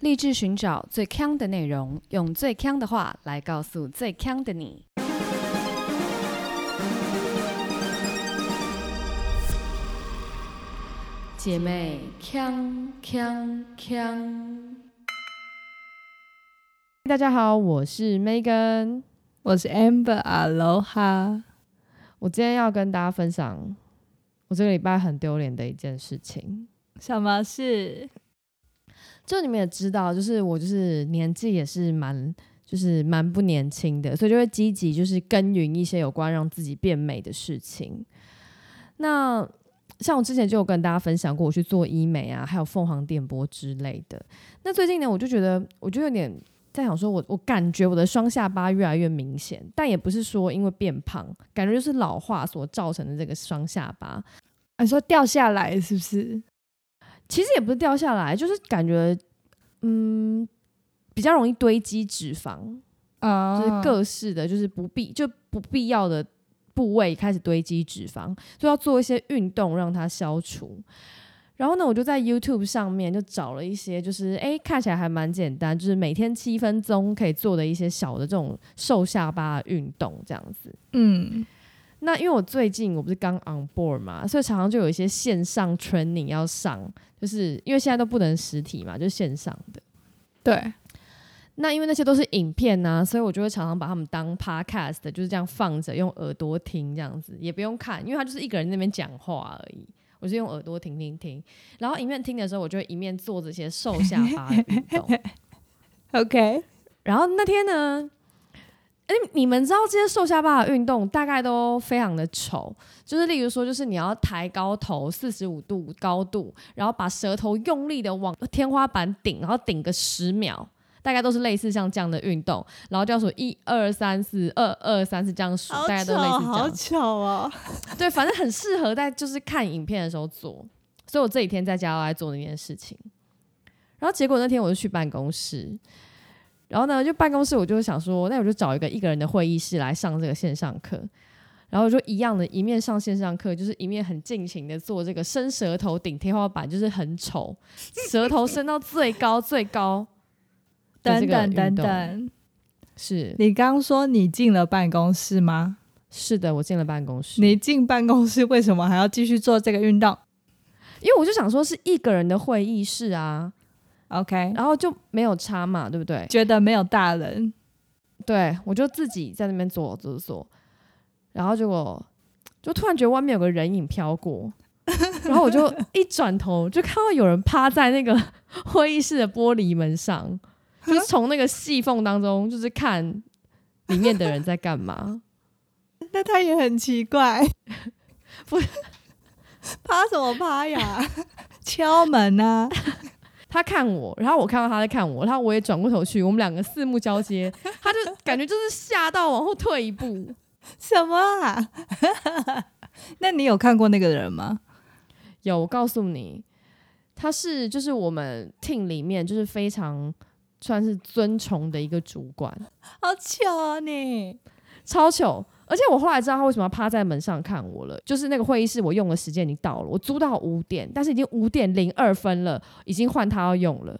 立志寻找最强的内容，用最强的话来告诉最强的你。姐妹，强强强！大家好，我是 Megan，我是 Amber，Aloha。我今天要跟大家分享我这个礼拜很丢脸的一件事情。什么事？就你们也知道，就是我就是年纪也是蛮就是蛮不年轻的，所以就会积极就是耕耘一些有关让自己变美的事情。那像我之前就有跟大家分享过，我去做医美啊，还有凤凰电波之类的。那最近呢，我就觉得我就有点在想说，我我感觉我的双下巴越来越明显，但也不是说因为变胖，感觉就是老化所造成的这个双下巴。你说掉下来是不是？其实也不是掉下来，就是感觉，嗯，比较容易堆积脂肪啊，就是各式的，就是不必就不必要的部位开始堆积脂肪，就要做一些运动让它消除。然后呢，我就在 YouTube 上面就找了一些，就是哎看起来还蛮简单，就是每天七分钟可以做的一些小的这种瘦下巴运动这样子。嗯。那因为我最近我不是刚 on board 嘛，所以常常就有一些线上 training 要上，就是因为现在都不能实体嘛，就线上的。对。那因为那些都是影片呐，所以我就会常常把他们当 podcast，就是这样放着，用耳朵听这样子，也不用看，因为他就是一个人那边讲话而已。我是用耳朵听听听，然后一面听的时候，我就会一面做这些瘦下巴的运动。OK。然后那天呢？哎，你们知道这些瘦下巴的运动大概都非常的丑，就是例如说，就是你要抬高头四十五度高度，然后把舌头用力的往天花板顶，然后顶个十秒，大概都是类似像这样的运动，然后就要数一二三四二二三四这样数，大家都类似这样。好巧啊！对，反正很适合在就是看影片的时候做，所以我这几天在家都在做那件事情。然后结果那天我就去办公室。然后呢，就办公室，我就想说，那我就找一个一个人的会议室来上这个线上课。然后就一样的，一面上线上课，就是一面很尽情的做这个伸舌头顶天花板，就是很丑，舌头伸到最高最高。等等等等，是你刚刚说你进了办公室吗？是的，我进了办公室。你进办公室为什么还要继续做这个运动？因为我就想说，是一个人的会议室啊。OK，然后就没有差嘛，对不对？觉得没有大人，对我就自己在那边做做做，然后结果就突然觉得外面有个人影飘过，然后我就一转头就看到有人趴在那个会议室的玻璃门上，就是从那个细缝当中就是看里面的人在干嘛。那他也很奇怪，不趴什么趴呀？敲门啊！他看我，然后我看到他在看我，然后我也转过头去，我们两个四目交接，他就感觉就是吓到往后退一步。什么啊？那你有看过那个人吗？有，我告诉你，他是就是我们 team 里面就是非常算是尊崇的一个主管。好巧啊你，超糗。而且我后来知道他为什么要趴在门上看我了，就是那个会议室我用的时间已经到了，我租到五点，但是已经五点零二分了，已经换他要用了。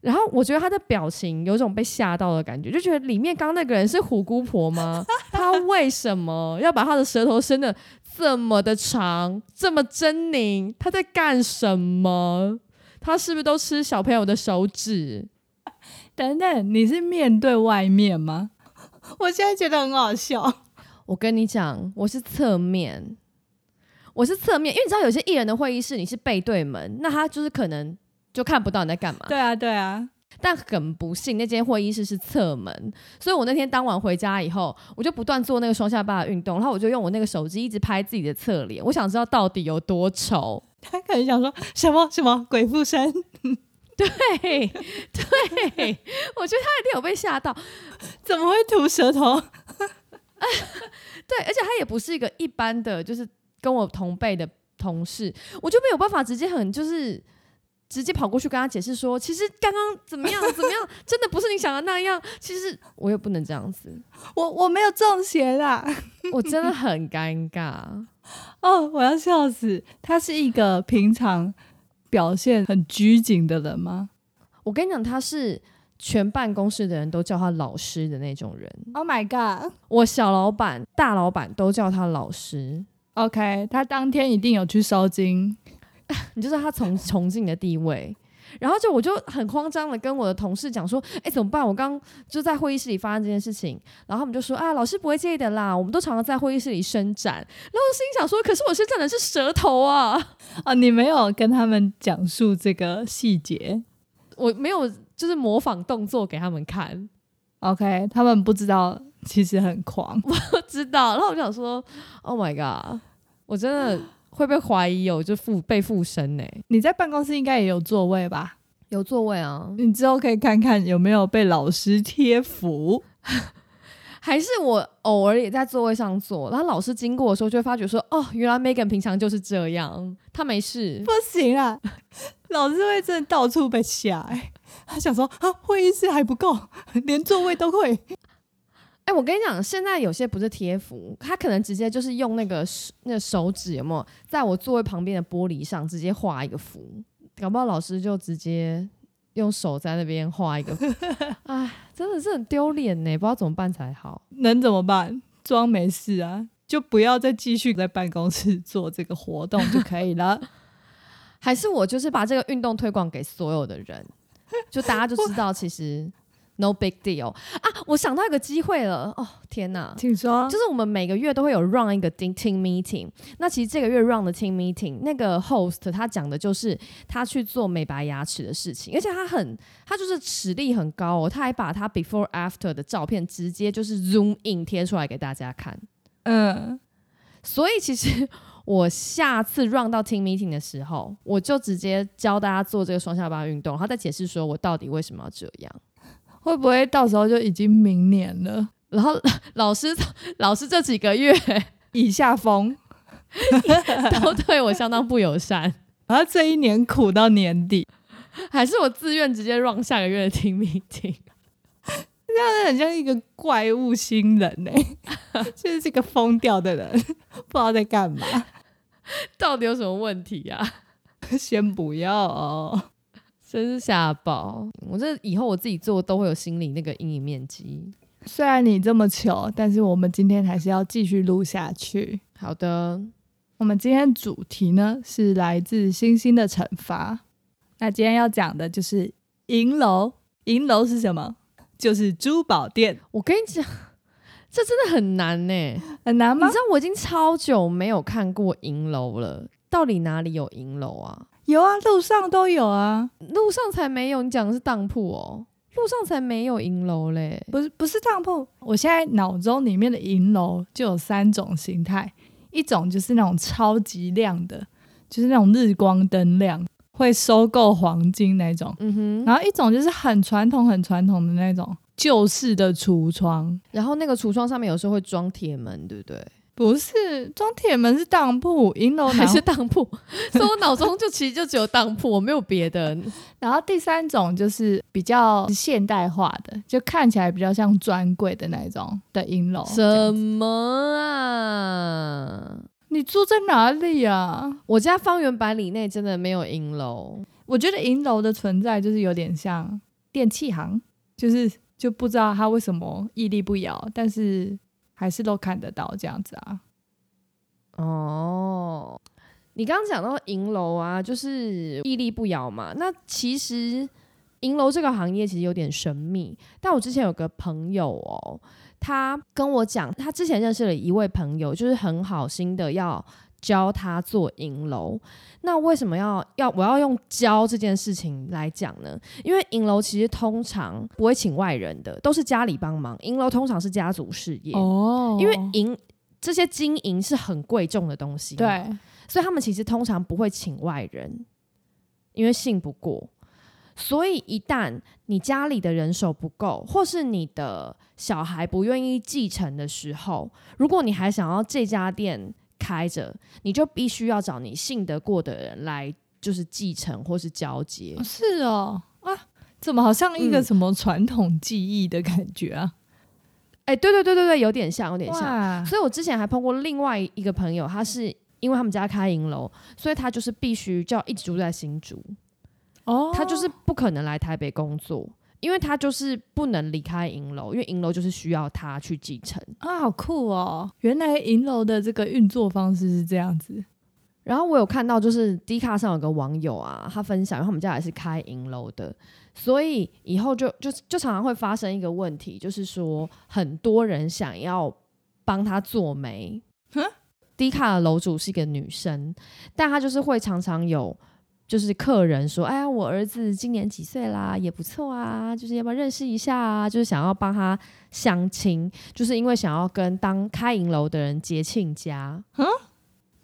然后我觉得他的表情有种被吓到的感觉，就觉得里面刚那个人是虎姑婆吗？他为什么要把他的舌头伸的这么的长，这么狰狞？他在干什么？他是不是都吃小朋友的手指？等等，你是面对外面吗？我现在觉得很好笑。我跟你讲，我是侧面，我是侧面，因为你知道有些艺人的会议室你是背对门，那他就是可能就看不到你在干嘛。对啊，对啊。但很不幸，那间会议室是侧门，所以我那天当晚回家以后，我就不断做那个双下巴的运动，然后我就用我那个手机一直拍自己的侧脸，我想知道到底有多丑。他可能想说什么什么鬼附身？对对，我觉得他一定有被吓到，怎么会吐舌头？对，而且他也不是一个一般的，就是跟我同辈的同事，我就没有办法直接很就是直接跑过去跟他解释说，其实刚刚怎么样怎么样，真的不是你想的那样。其实我也不能这样子，我我没有中邪啦，我真的很尴尬 哦，我要笑死。他是一个平常表现很拘谨的人吗？我跟你讲，他是全办公室的人都叫他老师的那种人。Oh my god！我小老板、大老板都叫他老师。OK，他当天一定有去收金，你就知道他崇 崇敬的地位。然后就我就很慌张的跟我的同事讲说，哎，怎么办？我刚就在会议室里发生这件事情，然后他们就说，啊，老师不会介意的啦，我们都常常在会议室里伸展。然后我心想说，可是我伸展的是舌头啊！啊，你没有跟他们讲述这个细节，我没有就是模仿动作给他们看。OK，他们不知道其实很狂，我知道。然后我就想说，Oh my god，我真的。会被怀疑有就附被附身呢？你在办公室应该也有座位吧？有座位啊，你之后可以看看有没有被老师贴符，还是我偶尔也在座位上坐，然后老师经过的时候就会发觉说，哦，原来 Megan 平常就是这样，他没事。不行啊，老师会真的到处被吓，他想说啊，会议室还不够，连座位都会。哎，我跟你讲，现在有些不是贴符，他可能直接就是用那个那个手指，有没有在我座位旁边的玻璃上直接画一个符？搞不好老师就直接用手在那边画一个，哎，真的是很丢脸呢，不知道怎么办才好。能怎么办？装没事啊，就不要再继续在办公室 做这个活动就可以了。还是我就是把这个运动推广给所有的人，就大家就知道其实。No big deal 啊！我想到一个机会了哦！天哪，请说。就是我们每个月都会有 run 一个 team meeting。那其实这个月 run 的 team meeting，那个 host 他讲的就是他去做美白牙齿的事情，而且他很他就是实力很高哦。他还把他 before after 的照片直接就是 zoom in 贴出来给大家看。嗯，所以其实我下次 run 到 team meeting 的时候，我就直接教大家做这个双下巴运动，然后再解释说我到底为什么要这样。会不会到时候就已经明年了？然后老师老师这几个月以下风都对我相当不友善，然后这一年苦到年底，还是我自愿直接 run 下个月听没听？这样很像一个怪物新人呢，就是这个疯掉的人，不知道在干嘛，到底有什么问题呀？先不要哦。真是吓爆！我这以后我自己做都会有心理那个阴影面积。虽然你这么糗，但是我们今天还是要继续录下去。好的，我们今天主题呢是来自星星的惩罚。那今天要讲的就是银楼。银楼是什么？就是珠宝店。我跟你讲，这真的很难呢，很难吗？你知道我已经超久没有看过银楼了，到底哪里有银楼啊？有啊，路上都有啊，路上才没有。你讲的是当铺哦，路上才没有银楼嘞，不是不是当铺。我现在脑中里面的银楼就有三种形态，一种就是那种超级亮的，就是那种日光灯亮，会收购黄金那种。嗯哼。然后一种就是很传统很传统的那种旧式的橱窗，然后那个橱窗上面有时候会装铁门，对不对？不是装铁门是当铺，银楼 还是当铺？所以我脑中就其实就只有当铺，我没有别的。然后第三种就是比较现代化的，就看起来比较像专柜的那种的银楼。什么啊？你住在哪里啊？我家方圆百里内真的没有银楼。我觉得银楼的存在就是有点像电器行，就是就不知道它为什么屹立不摇，但是。还是都看得到这样子啊？哦，你刚刚讲到银楼啊，就是屹立不摇嘛。那其实银楼这个行业其实有点神秘。但我之前有个朋友哦，他跟我讲，他之前认识了一位朋友，就是很好心的要教他做银楼。那为什么要要我要用教这件事情来讲呢？因为银楼其实通常不会请外人的，都是家里帮忙。银楼通常是家族事业哦，因为银这些金银是很贵重的东西，对，所以他们其实通常不会请外人，因为信不过。所以一旦你家里的人手不够，或是你的小孩不愿意继承的时候，如果你还想要这家店。开着，你就必须要找你信得过的人来，就是继承或是交接。是哦，啊，怎么好像一个什么传统技艺的感觉啊？哎，对对对对对，有点像，有点像。所以我之前还碰过另外一个朋友，他是因为他们家开银楼，所以他就是必须就要一直住在新竹。哦，他就是不可能来台北工作，因为他就是不能离开银楼，因为银楼就是需要他去继承啊，好酷哦！原来银楼的这个运作方式是这样子。然后我有看到，就是 D 卡上有个网友啊，他分享，他们家也是开银楼的，所以以后就就就常常会发生一个问题，就是说很多人想要帮他做媒。D 卡的楼主是一个女生，但她就是会常常有就是客人说：“哎呀，我儿子今年几岁啦？也不错啊，就是要不要认识一下啊？就是想要帮他相亲，就是因为想要跟当开银楼的人结亲家。”嗯。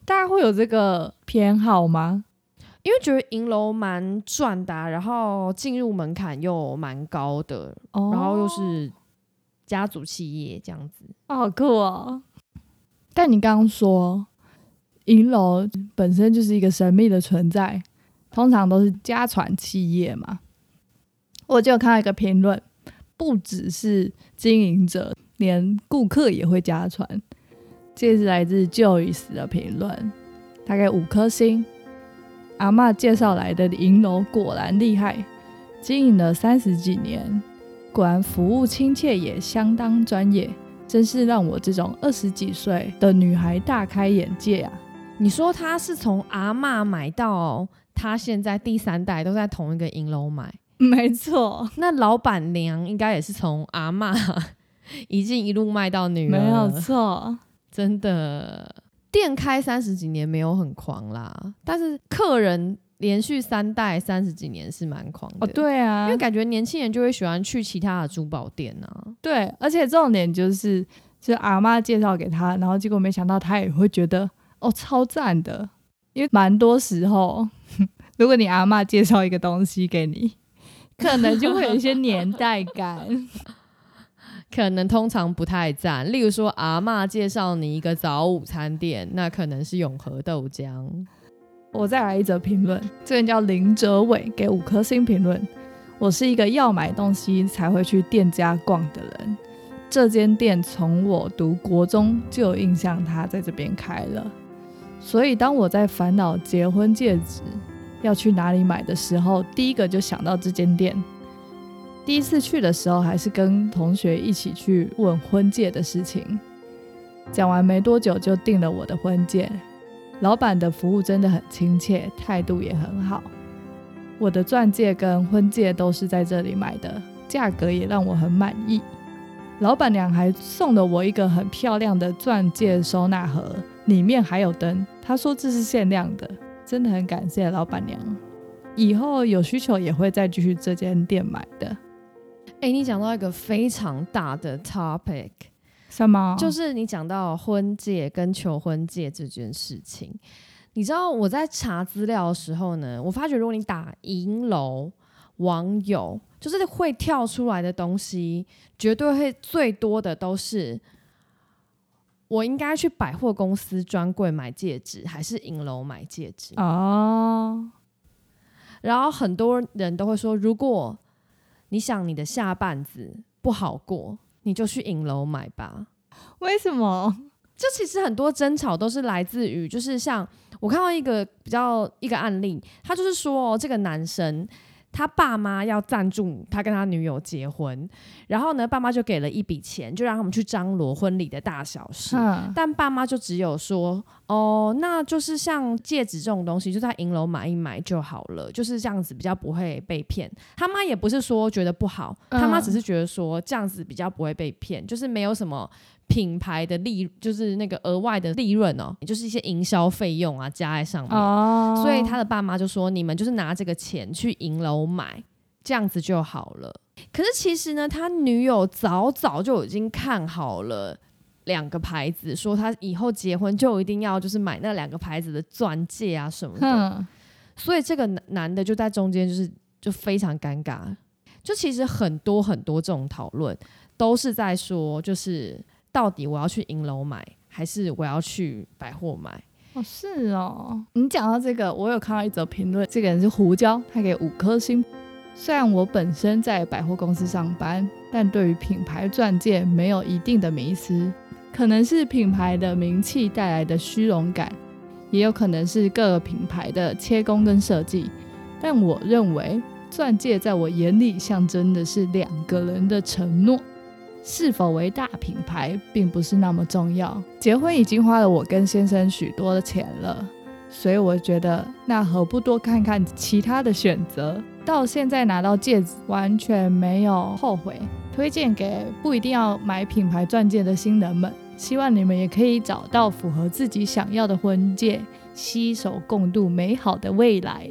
大家会有这个偏好吗？因为觉得银楼蛮赚的，然后进入门槛又蛮高的，然后又是家族企业这样子，好酷哦！但你刚刚说银楼本身就是一个神秘的存在，通常都是家传企业嘛。我就看到一个评论，不只是经营者，连顾客也会家传。这是来自 Joyce 的评论，大概五颗星。阿妈介绍来的银楼果然厉害，经营了三十几年，果然服务亲切也相当专业，真是让我这种二十几岁的女孩大开眼界啊！你说他是从阿妈买到他现在第三代都在同一个银楼买，没错。那老板娘应该也是从阿妈一进一路卖到女儿，没有错。真的，店开三十几年没有很狂啦，但是客人连续三代三十几年是蛮狂的。哦，对啊，因为感觉年轻人就会喜欢去其他的珠宝店啊。对，而且重点就是，就阿妈介绍给他，然后结果没想到他也会觉得哦超赞的，因为蛮多时候，如果你阿妈介绍一个东西给你，可能就会有一些年代感。可能通常不太赞，例如说阿妈介绍你一个早午餐店，那可能是永和豆浆。我再来一则评论，这人叫林哲伟，给五颗星评论。我是一个要买东西才会去店家逛的人，这间店从我读国中就有印象，他在这边开了。所以当我在烦恼结婚戒指要去哪里买的时候，第一个就想到这间店。第一次去的时候，还是跟同学一起去问婚戒的事情。讲完没多久，就订了我的婚戒。老板的服务真的很亲切，态度也很好。我的钻戒跟婚戒都是在这里买的，价格也让我很满意。老板娘还送了我一个很漂亮的钻戒收纳盒，里面还有灯。她说这是限量的，真的很感谢老板娘。以后有需求也会再继续这间店买的。哎，你讲到一个非常大的 topic，什么？就是你讲到婚戒跟求婚戒这件事情。你知道我在查资料的时候呢，我发觉如果你打银楼网友，就是会跳出来的东西，绝对会最多的都是我应该去百货公司专柜买戒指，还是影楼买戒指？哦。然后很多人都会说，如果你想你的下半子不好过，你就去影楼买吧。为什么？这其实很多争吵都是来自于，就是像我看到一个比较一个案例，他就是说这个男生。他爸妈要赞助他跟他女友结婚，然后呢，爸妈就给了一笔钱，就让他们去张罗婚礼的大小事。但爸妈就只有说：“哦，那就是像戒指这种东西，就在银楼买一买就好了，就是这样子比较不会被骗。”他妈也不是说觉得不好，他妈只是觉得说这样子比较不会被骗，就是没有什么。品牌的利就是那个额外的利润哦，也就是一些营销费用啊加在上面，所以他的爸妈就说：“你们就是拿这个钱去银楼买，这样子就好了。”可是其实呢，他女友早早就已经看好了两个牌子，说他以后结婚就一定要就是买那两个牌子的钻戒啊什么的。所以这个男的就在中间，就是就非常尴尬。就其实很多很多这种讨论都是在说，就是。到底我要去银楼买，还是我要去百货买？哦，是哦。你讲到这个，我有看到一则评论，这个人是胡椒，他给五颗星。虽然我本身在百货公司上班，但对于品牌钻戒没有一定的迷思，可能是品牌的名气带来的虚荣感，也有可能是各个品牌的切工跟设计。但我认为钻戒在我眼里象征的是两个人的承诺，是否为大品牌并不是那么重要。结婚已经花了我跟先生许多的钱了，所以我觉得那何不多看看其他的选择？到现在拿到戒指完全没有后悔，推荐给不一定要买品牌钻戒的新人们。希望你们也可以找到符合自己想要的婚戒，携手共度美好的未来。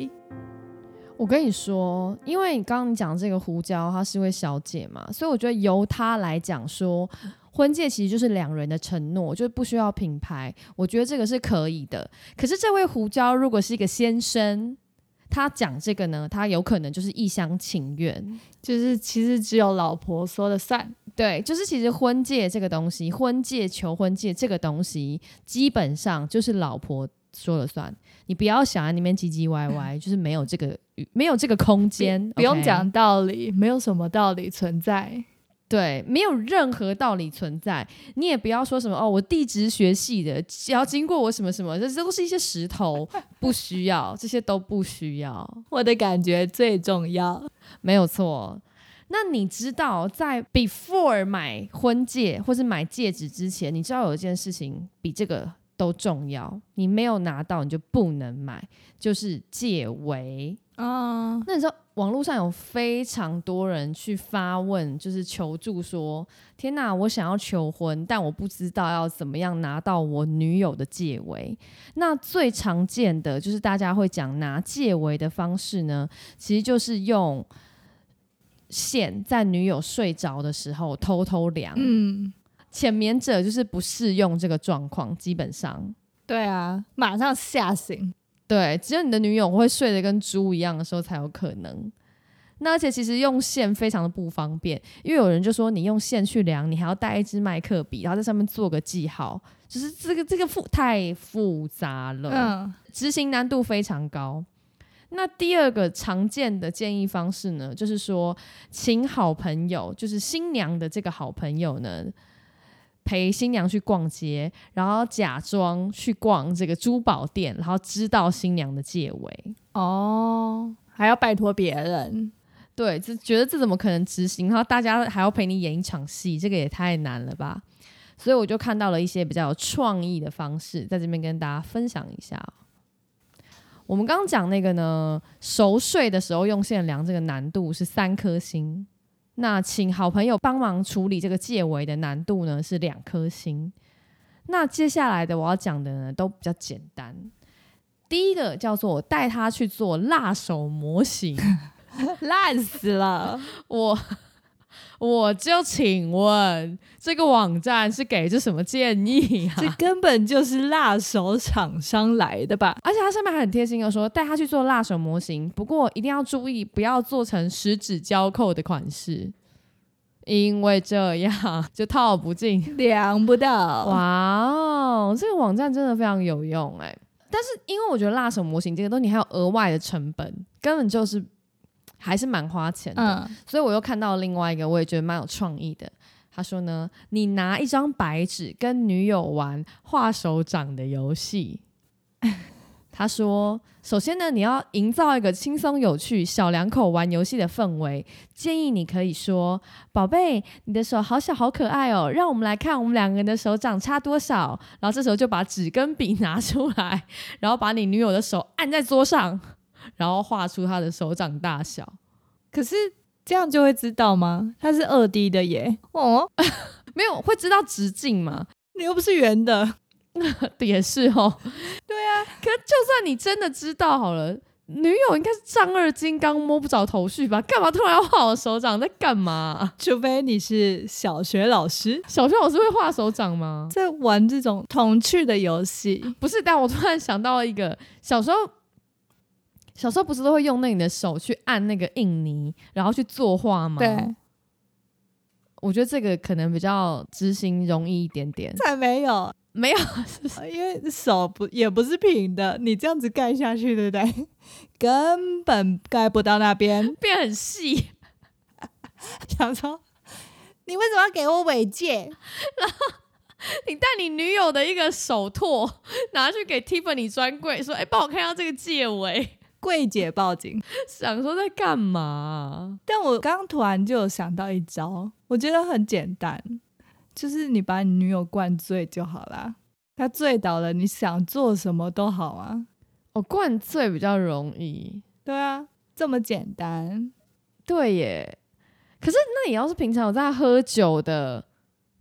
我跟你说，因为你刚刚讲这个胡椒，她是位小姐嘛，所以我觉得由她来讲说，婚戒其实就是两人的承诺，就是不需要品牌。我觉得这个是可以的。可是这位胡椒如果是一个先生，他讲这个呢，他有可能就是一厢情愿，就是其实只有老婆说了算。对，就是其实婚戒这个东西，婚戒、求婚戒这个东西，基本上就是老婆说了算。你不要想在那边唧唧歪歪，就是没有这个没有这个空间，不用讲道理，没有什么道理存在。对，没有任何道理存在。你也不要说什么哦，我地质学系的，只要经过我什么什么，这都是一些石头，不需要，这些都不需要。我的感觉最重要，没有错。那你知道，在 before 买婚戒或是买戒指之前，你知道有一件事情比这个都重要，你没有拿到你就不能买，就是戒围啊。那你知道网络上有非常多人去发问，就是求助说：天哪，我想要求婚，但我不知道要怎么样拿到我女友的戒围。那最常见的就是大家会讲拿戒围的方式呢，其实就是用。线在女友睡着的时候偷偷量，嗯，浅眠者就是不适用这个状况，基本上，对啊，马上吓醒，对，只有你的女友会睡得跟猪一样的时候才有可能。那而且其实用线非常的不方便，因为有人就说你用线去量，你还要带一支麦克笔，然后在上面做个记号，就是这个这个复太复杂了，嗯，执行难度非常高。那第二个常见的建议方式呢，就是说，请好朋友，就是新娘的这个好朋友呢，陪新娘去逛街，然后假装去逛这个珠宝店，然后知道新娘的戒围。哦，还要拜托别人？对，就觉得这怎么可能执行？然后大家还要陪你演一场戏，这个也太难了吧？所以我就看到了一些比较有创意的方式，在这边跟大家分享一下。我们刚刚讲那个呢，熟睡的时候用线量，这个难度是三颗星。那请好朋友帮忙处理这个戒围的难度呢是两颗星。那接下来的我要讲的呢都比较简单。第一个叫做带他去做辣手模型，烂死了 我。我就请问，这个网站是给这什么建议啊？这根本就是辣手厂商来的吧？而且它上面还很贴心的说，带他去做辣手模型，不过一定要注意，不要做成十指交扣的款式，因为这样就套不进，量不到。哇哦，这个网站真的非常有用哎！但是因为我觉得辣手模型这个东西还有额外的成本，根本就是。还是蛮花钱的，所以我又看到另外一个，我也觉得蛮有创意的。他说呢，你拿一张白纸跟女友玩画手掌的游戏。他说，首先呢，你要营造一个轻松有趣、小两口玩游戏的氛围。建议你可以说：“宝贝，你的手好小好可爱哦，让我们来看我们两个人的手掌差多少。”然后这时候就把纸跟笔拿出来，然后把你女友的手按在桌上。然后画出他的手掌大小，可是这样就会知道吗？它是二 D 的耶，哦，没有会知道直径吗？你又不是圆的，也是哦。对啊，可就算你真的知道好了，女友应该是丈二金刚摸不着头绪吧？干嘛突然要画我手掌？在干嘛？除非你是小学老师，小学老师会画手掌吗？在玩这种童趣的游戏？不是，但我突然想到了一个小时候。小时候不是都会用那你的手去按那个印泥，然后去作画吗？对，我觉得这个可能比较执行容易一点点。才没有，没有，因为手不也不是平的，你这样子盖下去，对不对？根本盖不到那边，变很细。想说，你为什么要给我尾戒？然后你带你女友的一个手托拿去给 Tiffany 专柜，说：“哎，帮我看一下这个戒围。”柜姐报警，想说在干嘛？但我刚突然就有想到一招，我觉得很简单，就是你把你女友灌醉就好啦。她醉倒了，你想做什么都好啊。哦，灌醉比较容易。对啊，这么简单。对耶。可是那你要是平常有在喝酒的。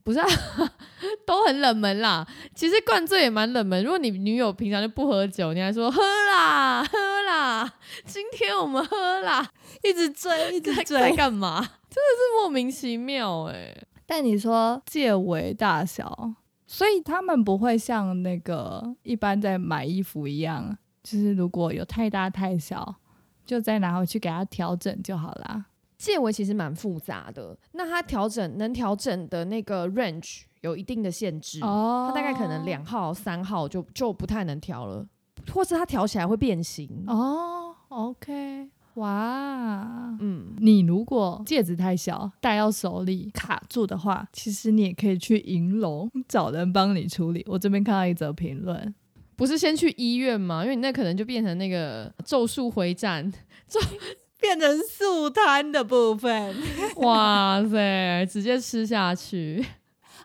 不是，啊，都很冷门啦。其实灌醉也蛮冷门。如果你女友平常就不喝酒，你还说喝啦喝啦，今天我们喝啦，一直追一直追在干嘛？真的是莫名其妙哎。但你说戒围大小，所以他们不会像那个一般在买衣服一样，就是如果有太大太小，就再拿回去给他调整就好啦。戒围其实蛮复杂的，那它调整能调整的那个 range 有一定的限制，哦它大概可能两号、三号就就不太能调了，或是它调起来会变形。哦，OK，哇，嗯，你如果戒指太小戴到手里卡住的话，其实你也可以去银楼找人帮你处理。我这边看到一则评论，不是先去医院吗？因为你那可能就变成那个咒术回战。变成素摊的部分，哇塞，直接吃下去，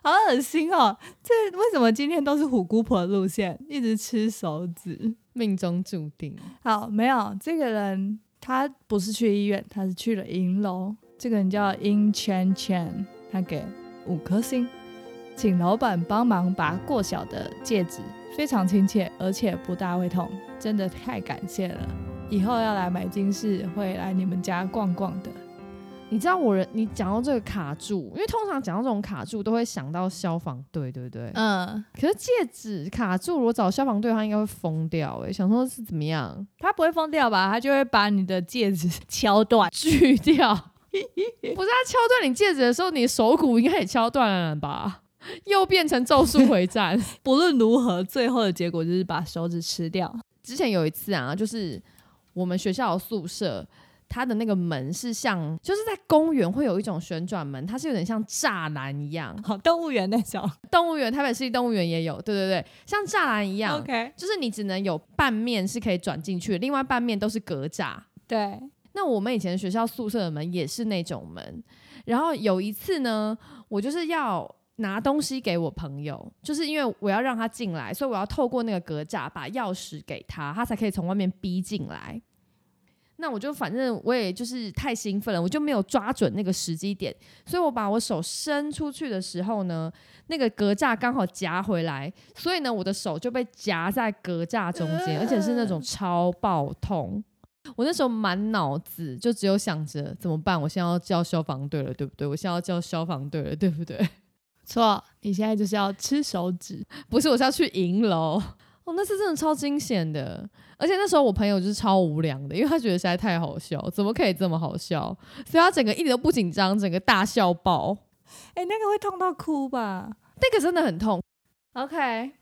好恶心哦！这为什么今天都是虎姑婆路线，一直吃手指，命中注定。好，没有这个人，他不是去医院，他是去了银楼。这个人叫 In Chen Chen，他给五颗星，请老板帮忙拔过小的戒指，非常亲切，而且不大会痛，真的太感谢了。以后要来买金饰，会来你们家逛逛的。你知道我人，你讲到这个卡住，因为通常讲到这种卡住，都会想到消防队，对不对？嗯。可是戒指卡住，我找消防队，他应该会疯掉哎。想说是怎么样？他不会疯掉吧？他就会把你的戒指 敲断、锯掉。不是他敲断你戒指的时候，你手骨应该也敲断了吧？又变成咒术回战。不论如何，最后的结果就是把手指吃掉。之前有一次啊，就是。我们学校的宿舍，它的那个门是像，就是在公园会有一种旋转门，它是有点像栅栏一样，好动物园那种。动物园，台北市立动物园也有，对对对，像栅栏一样。OK，就是你只能有半面是可以转进去，另外半面都是隔栅。对，那我们以前学校宿舍的门也是那种门。然后有一次呢，我就是要拿东西给我朋友，就是因为我要让他进来，所以我要透过那个隔栅把钥匙给他，他才可以从外面逼进来。那我就反正我也就是太兴奋了，我就没有抓准那个时机点，所以我把我手伸出去的时候呢，那个格栅刚好夹回来，所以呢我的手就被夹在格栅中间，而且是那种超爆痛。我那时候满脑子就只有想着怎么办，我现在要叫消防队了，对不对？我现在要叫消防队了，对不对？错，你现在就是要吃手指，不是，我是要去银楼。哦，那次真的超惊险的，而且那时候我朋友就是超无良的，因为他觉得实在太好笑，怎么可以这么好笑？所以他整个一点都不紧张，整个大笑爆。哎，那个会痛到哭吧？那个真的很痛。OK，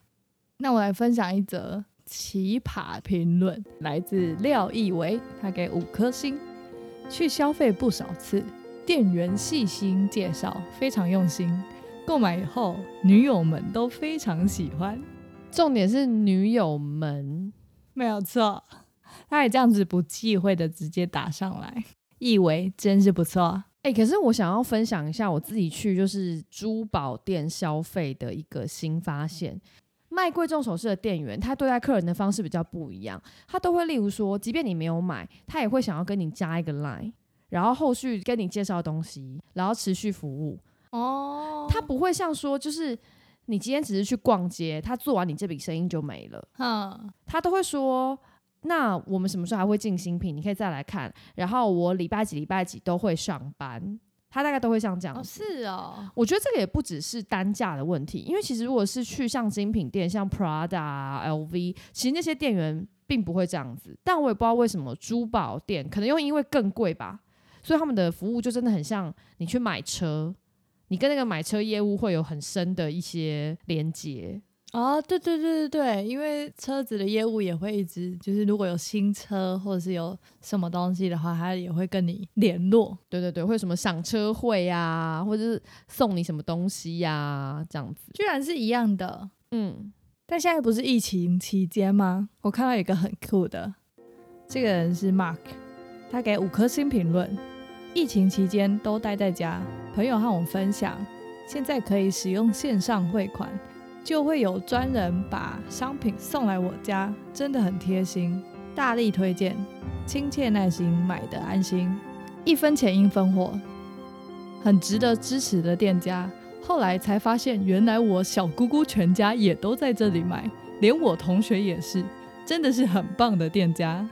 那我来分享一则奇葩评论，来自廖义维，他给五颗星。去消费不少次，店员细心介绍，非常用心。购买以后，女友们都非常喜欢。重点是女友们没有错，他也这样子不忌讳的直接打上来，以为真是不错。哎，可是我想要分享一下我自己去就是珠宝店消费的一个新发现，卖贵重首饰的店员，他对待客人的方式比较不一样，他都会例如说，即便你没有买，他也会想要跟你加一个 line，然后后续跟你介绍东西，然后持续服务。哦，他不会像说就是。你今天只是去逛街，他做完你这笔生意就没了。嗯，他都会说，那我们什么时候还会进新品？你可以再来看。然后我礼拜几礼拜几都会上班，他大概都会像这样。是哦，我觉得这个也不只是单价的问题，因为其实如果是去像精品店，像 Prada、LV，其实那些店员并不会这样子。但我也不知道为什么珠宝店可能又因为更贵吧，所以他们的服务就真的很像你去买车。你跟那个买车业务会有很深的一些连接哦，对对对对对，因为车子的业务也会一直就是，如果有新车或者是有什么东西的话，他也会跟你联络。对对对，会什么赏车会呀，或者是送你什么东西呀，这样子，居然是一样的。嗯，但现在不是疫情期间吗？我看到一个很酷的，这个人是 Mark，他给五颗星评论。疫情期间都待在家，朋友和我分享，现在可以使用线上汇款，就会有专人把商品送来我家，真的很贴心，大力推荐，亲切耐心，买的安心，一分钱一分货，很值得支持的店家。后来才发现，原来我小姑姑全家也都在这里买，连我同学也是，真的是很棒的店家。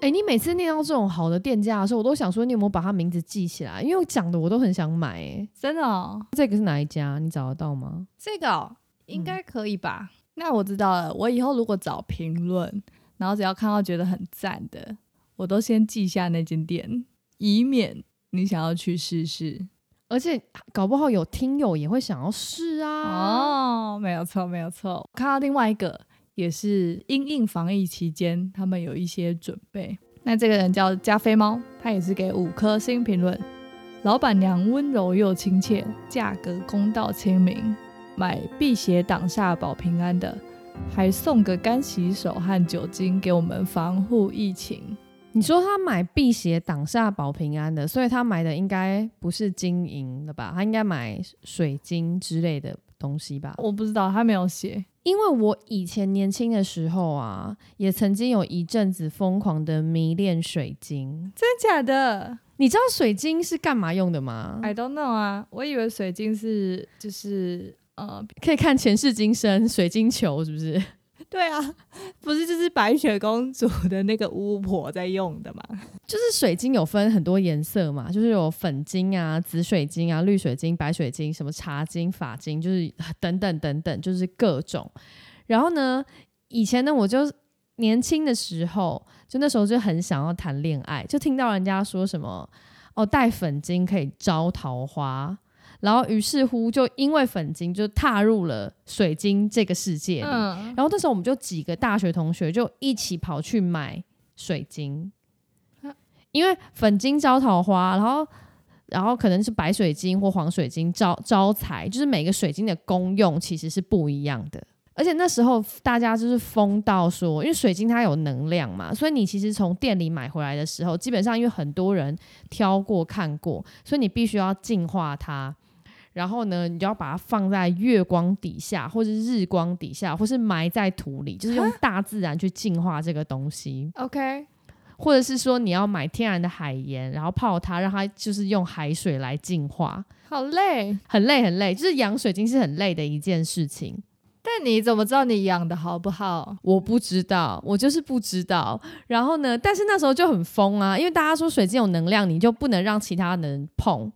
哎，你每次念到这种好的店家的时候，我都想说，你有没有把他名字记起来？因为我讲的我都很想买。哎，真的？哦？这个是哪一家？你找得到吗？这个应该可以吧？那我知道了。我以后如果找评论，然后只要看到觉得很赞的，我都先记下那间店，以免你想要去试试。而且搞不好有听友也会想要试啊！哦，没有错，没有错。看到另外一个也是因应防疫期间，他们有一些准备。那这个人叫加菲猫，他也是给五颗星评论。老板娘温柔又亲切，价格公道亲民，买辟邪挡煞保平安的，还送个干洗手和酒精给我们防护疫情。你说他买辟邪挡煞保平安的，所以他买的应该不是金银的吧？他应该买水晶之类的东西吧？我不知道，他没有写。因为我以前年轻的时候啊，也曾经有一阵子疯狂的迷恋水晶。真的假的？你知道水晶是干嘛用的吗？I don't know 啊，我以为水晶是就是呃，可以看前世今生，水晶球是不是？对啊，不是就是白雪公主的那个巫婆在用的嘛？就是水晶有分很多颜色嘛，就是有粉晶啊、紫水晶啊、绿水晶、白水晶，什么茶晶、法晶，就是等等等等，就是各种。然后呢，以前呢，我就年轻的时候，就那时候就很想要谈恋爱，就听到人家说什么哦，戴粉晶可以招桃花。然后，于是乎，就因为粉晶，就踏入了水晶这个世界里。然后那时候，我们就几个大学同学就一起跑去买水晶，因为粉晶招桃花，然后，然后可能是白水晶或黄水晶招招财，就是每个水晶的功用其实是不一样的。而且那时候大家就是疯到说，因为水晶它有能量嘛，所以你其实从店里买回来的时候，基本上因为很多人挑过看过，所以你必须要净化它。然后呢，你就要把它放在月光底下，或是日光底下，或是埋在土里，就是用大自然去净化这个东西。OK，或者是说你要买天然的海盐，然后泡它，让它就是用海水来净化。好累，很累，很累，就是养水晶是很累的一件事情。但你怎么知道你养的好不好？我不知道，我就是不知道。然后呢，但是那时候就很疯啊，因为大家说水晶有能量，你就不能让其他人碰。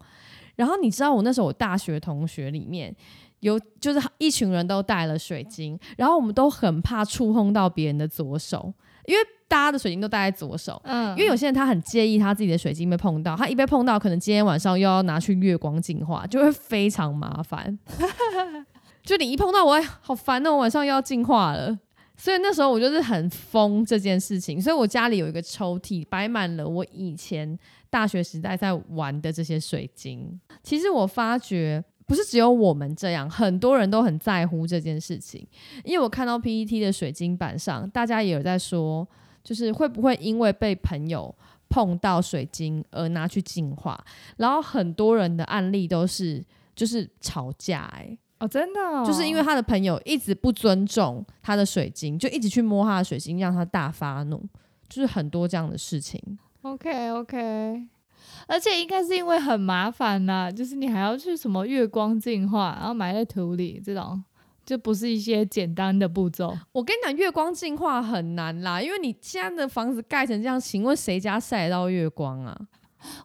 然后你知道我那时候我大学同学里面有就是一群人都带了水晶，然后我们都很怕触碰到别人的左手，因为大家的水晶都戴在左手，嗯，因为有些人他很介意他自己的水晶被碰到，他一被碰到，可能今天晚上又要拿去月光净化，就会非常麻烦。就你一碰到我，好烦哦，晚上又要净化了。所以那时候我就是很疯这件事情，所以我家里有一个抽屉摆满了我以前大学时代在玩的这些水晶。其实我发觉不是只有我们这样，很多人都很在乎这件事情。因为我看到 PET 的水晶板上，大家也有在说，就是会不会因为被朋友碰到水晶而拿去净化？然后很多人的案例都是就是吵架，哎。哦，真的，就是因为他的朋友一直不尊重他的水晶，就一直去摸他的水晶，让他大发怒，就是很多这样的事情。OK OK，而且应该是因为很麻烦呐，就是你还要去什么月光净化，然后埋在土里，这种就不是一些简单的步骤。我跟你讲，月光净化很难啦，因为你现在的房子盖成这样，请问谁家晒得到月光啊？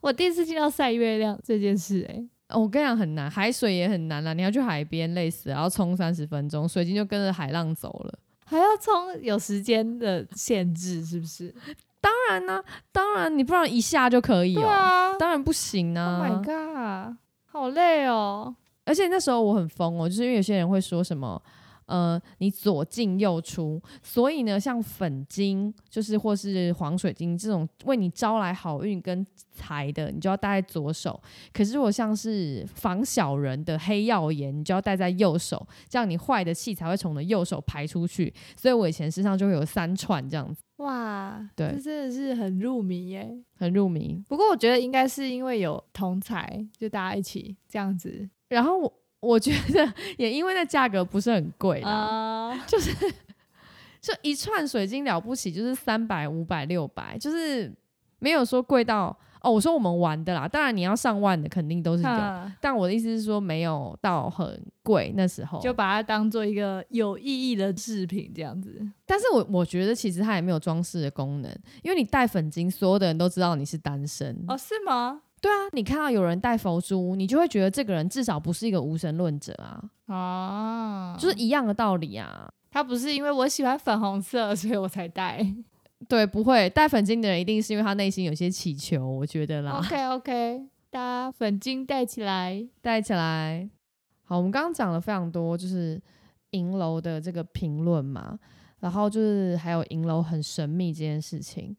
我第一次听到晒月亮这件事，哎。我跟你讲很难，海水也很难啦。你要去海边，累死，然后冲三十分钟，水晶就跟着海浪走了。还要冲，有时间的限制是不是？当然呢，当然你不然一下就可以哦。啊，当然不行啊。Oh my god，好累哦。而且那时候我很疯哦，就是因为有些人会说什么呃，你左进右出，所以呢，像粉晶就是或是黄水晶这种为你招来好运跟财的，你就要戴在左手。可是如果像是防小人的黑曜岩，你就要戴在右手，这样你坏的气才会从你的右手排出去。所以我以前身上就会有三串这样子。哇，对，这真的是很入迷耶，很入迷。不过我觉得应该是因为有同财，就大家一起这样子，然后我。我觉得也因为那价格不是很贵啦，就是就一串水晶了不起，就是三百、五百、六百，就是没有说贵到哦。我说我们玩的啦，当然你要上万的肯定都是有，但我的意思是说没有到很贵那时候，就把它当做一个有意义的制品这样子。但是我我觉得其实它也没有装饰的功能，因为你戴粉晶，所有的人都知道你是单身哦，是吗？对啊，你看到有人戴佛珠，你就会觉得这个人至少不是一个无神论者啊，哦，就是一样的道理啊。他不是因为我喜欢粉红色，所以我才戴。对，不会戴粉晶的人一定是因为他内心有些祈求，我觉得啦。OK OK，大家粉晶戴起来，戴起来。好，我们刚刚讲了非常多，就是银楼的这个评论嘛，然后就是还有银楼很神秘这件事情。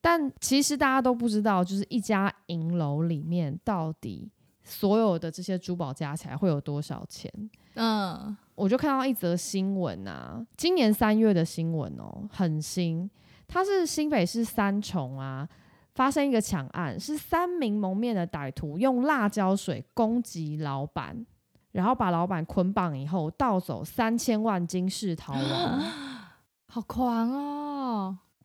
但其实大家都不知道，就是一家银楼里面到底所有的这些珠宝加起来会有多少钱？嗯，我就看到一则新闻啊，今年三月的新闻哦，很新。它是新北市三重啊，发生一个抢案，是三名蒙面的歹徒用辣椒水攻击老板，然后把老板捆绑以后盗走三千万金饰逃亡，好狂哦！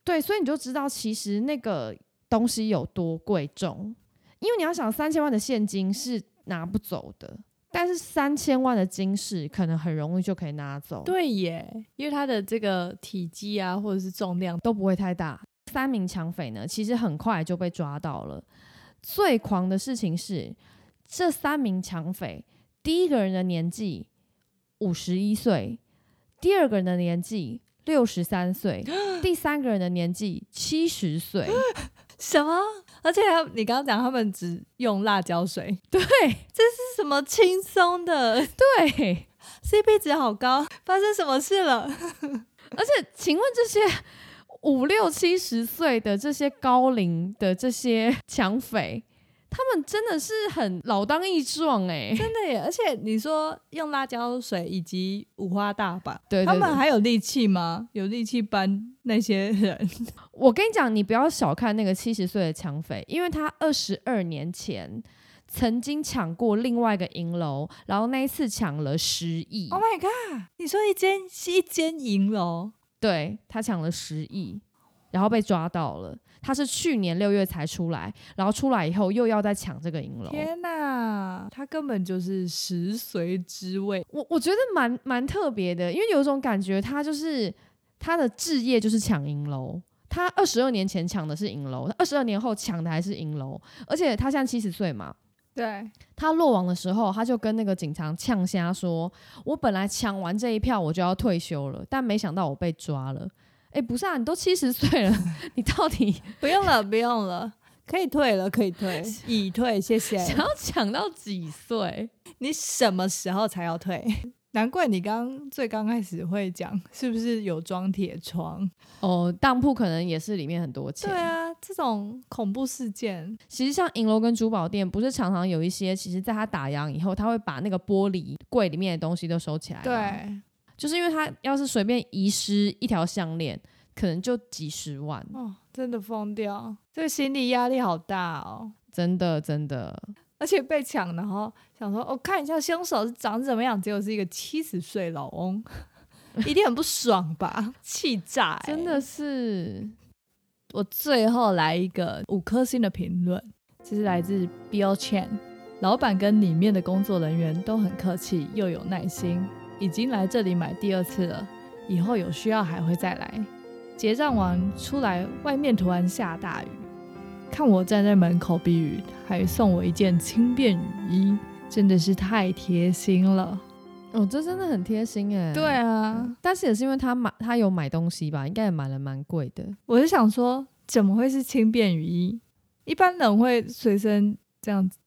对，所以你就知道其实那个东西有多贵重，因为你要想三千万的现金是拿不走的，但是三千万的金饰可能很容易就可以拿走。对耶，因为它的这个体积啊，或者是重量都不会太大。三名抢匪呢，其实很快就被抓到了。最狂的事情是，这三名抢匪，第一个人的年纪五十一岁，第二个人的年纪。六十三岁，第三个人的年纪七十岁，什么？而且你刚刚讲他们只用辣椒水，对，这是什么轻松的？对，CP 值好高，发生什么事了？而且，请问这些五六七十岁的这些高龄的这些抢匪？他们真的是很老当益壮哎，真的耶！而且你说用辣椒水以及五花大绑，对他们还有力气吗？有力气搬那些人？我跟你讲，你不要小看那个七十岁的抢匪，因为他二十二年前曾经抢过另外一个银楼，然后那一次抢了十亿。Oh my god！你说一间是一间银楼，对他抢了十亿，然后被抓到了。他是去年六月才出来，然后出来以后又要再抢这个银楼。天哪，他根本就是食髓知味。我我觉得蛮蛮特别的，因为有一种感觉，他就是他的置业就是抢银楼。他二十二年前抢的是银楼，二十二年后抢的还是银楼。而且他现在七十岁嘛，对他落网的时候，他就跟那个警察呛瞎说：“我本来抢完这一票我就要退休了，但没想到我被抓了。”哎，不是啊，你都七十岁了，你到底 不用了，不用了，可以退了，可以退，已退，谢谢。想要抢到几岁？你什么时候才要退？难怪你刚最刚开始会讲，是不是有装铁窗？哦，当铺可能也是里面很多钱。对啊，这种恐怖事件，其实像银楼跟珠宝店，不是常常有一些，其实在他打烊以后，他会把那个玻璃柜里面的东西都收起来。对。就是因为他要是随便遗失一条项链，可能就几十万哦，真的疯掉，这个心理压力好大哦，真的真的，而且被抢，然后想说我看一下凶手是长怎么样，结果是一个七十岁老翁，一定很不爽吧，气炸，真的是。我最后来一个五颗星的评论，这是来自 Bill Chan，老板跟里面的工作人员都很客气又有耐心。已经来这里买第二次了，以后有需要还会再来。结账完出来，外面突然下大雨，看我站在门口避雨，还送我一件轻便雨衣，真的是太贴心了。哦，这真的很贴心哎。对啊，但是也是因为他买，他有买东西吧，应该也买了蛮贵的。我是想说，怎么会是轻便雨衣？一般人会随身这样子，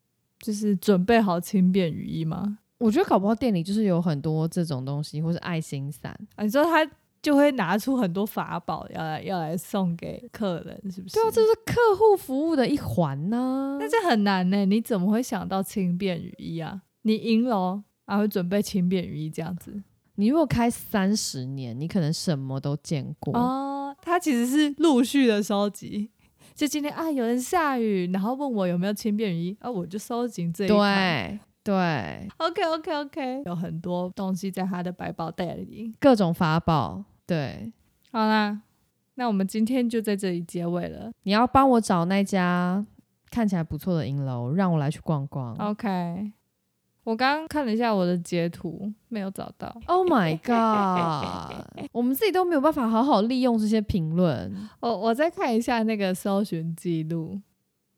就是准备好轻便雨衣吗？我觉得搞不好店里就是有很多这种东西，或是爱心伞啊。你知道他就会拿出很多法宝要来要来送给客人，是不是？对啊，这是客户服务的一环呢。但这很难呢，你怎么会想到轻便雨衣啊？你赢了，还会准备轻便雨衣这样子。你如果开三十年，你可能什么都见过哦。他其实是陆续的收集。就今天啊，有人下雨，然后问我有没有轻便雨衣啊，我就收集这一对对，OK OK OK，有很多东西在他的百宝袋里，各种法宝。对，好啦，那我们今天就在这里结尾了。你要帮我找那家看起来不错的银楼，让我来去逛逛。OK。我刚刚看了一下我的截图，没有找到。Oh my god！我们自己都没有办法好好利用这些评论。我我再看一下那个搜寻记录，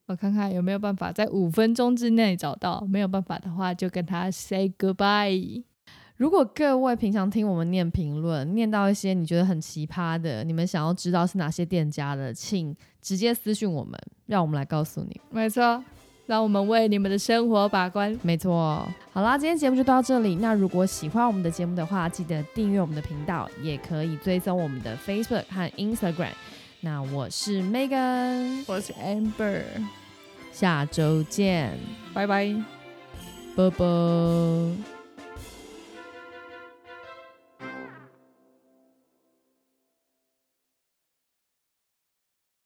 我看看有没有办法在五分钟之内找到。没有办法的话，就跟他 say goodbye。如果各位平常听我们念评论，念到一些你觉得很奇葩的，你们想要知道是哪些店家的，请直接私讯我们，让我们来告诉你。没错。让我们为你们的生活把关。没错，好啦，今天节目就到这里。那如果喜欢我们的节目的话，记得订阅我们的频道，也可以追踪我们的 Facebook 和 Instagram。那我是 Megan，我是 Amber，下周见，拜拜，啵啵。